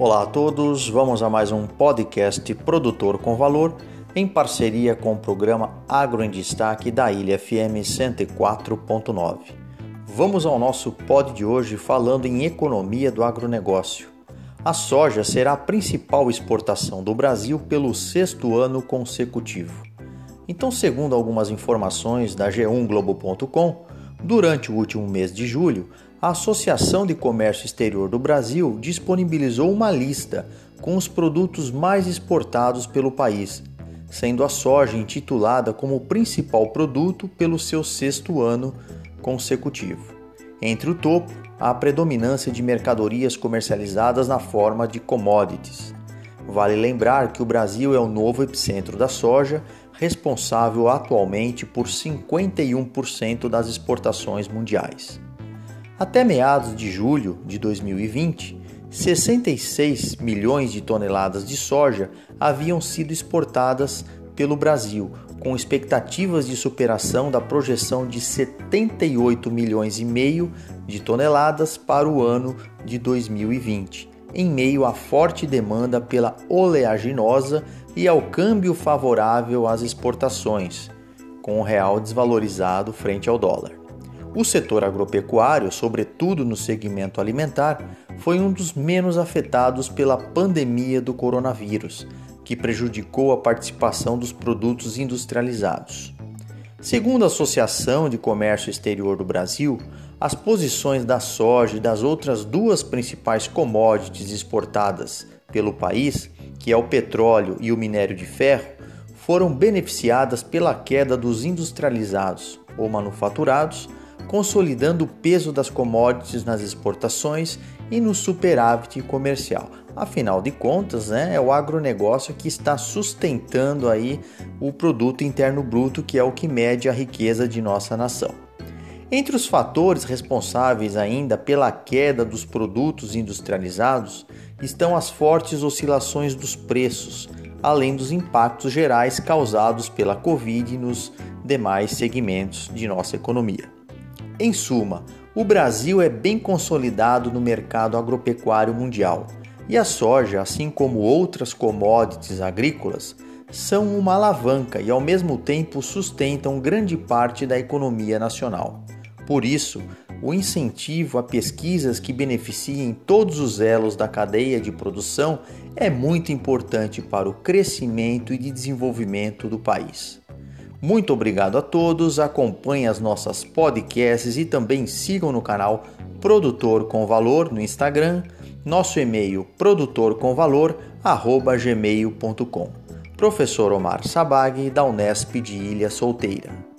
Olá a todos, vamos a mais um podcast Produtor com Valor em parceria com o programa Agro em Destaque da Ilha FM 104.9. Vamos ao nosso pod de hoje falando em economia do agronegócio. A soja será a principal exportação do Brasil pelo sexto ano consecutivo. Então, segundo algumas informações da G1globo.com, durante o último mês de julho, a Associação de Comércio Exterior do Brasil disponibilizou uma lista com os produtos mais exportados pelo país, sendo a soja intitulada como o principal produto pelo seu sexto ano consecutivo. Entre o topo, há a predominância de mercadorias comercializadas na forma de commodities. Vale lembrar que o Brasil é o novo epicentro da soja, responsável atualmente por 51% das exportações mundiais. Até meados de julho de 2020, 66 milhões de toneladas de soja haviam sido exportadas pelo Brasil, com expectativas de superação da projeção de 78 milhões e meio de toneladas para o ano de 2020, em meio à forte demanda pela oleaginosa e ao câmbio favorável às exportações, com o real desvalorizado frente ao dólar. O setor agropecuário, sobretudo no segmento alimentar, foi um dos menos afetados pela pandemia do coronavírus, que prejudicou a participação dos produtos industrializados. Segundo a Associação de Comércio Exterior do Brasil, as posições da soja e das outras duas principais commodities exportadas pelo país, que é o petróleo e o minério de ferro, foram beneficiadas pela queda dos industrializados ou manufaturados consolidando o peso das commodities nas exportações e no superávit comercial. Afinal de contas, né, é o agronegócio que está sustentando aí o produto interno bruto, que é o que mede a riqueza de nossa nação. Entre os fatores responsáveis ainda pela queda dos produtos industrializados estão as fortes oscilações dos preços, além dos impactos gerais causados pela Covid nos demais segmentos de nossa economia. Em suma, o Brasil é bem consolidado no mercado agropecuário mundial e a soja, assim como outras commodities agrícolas, são uma alavanca e ao mesmo tempo sustentam grande parte da economia nacional. Por isso, o incentivo a pesquisas que beneficiem todos os elos da cadeia de produção é muito importante para o crescimento e desenvolvimento do país. Muito obrigado a todos, acompanhem as nossas podcasts e também sigam no canal Produtor com Valor no Instagram, nosso e-mail produtorcomvalor@gmail.com. Professor Omar Sabag da Unesp de Ilha Solteira.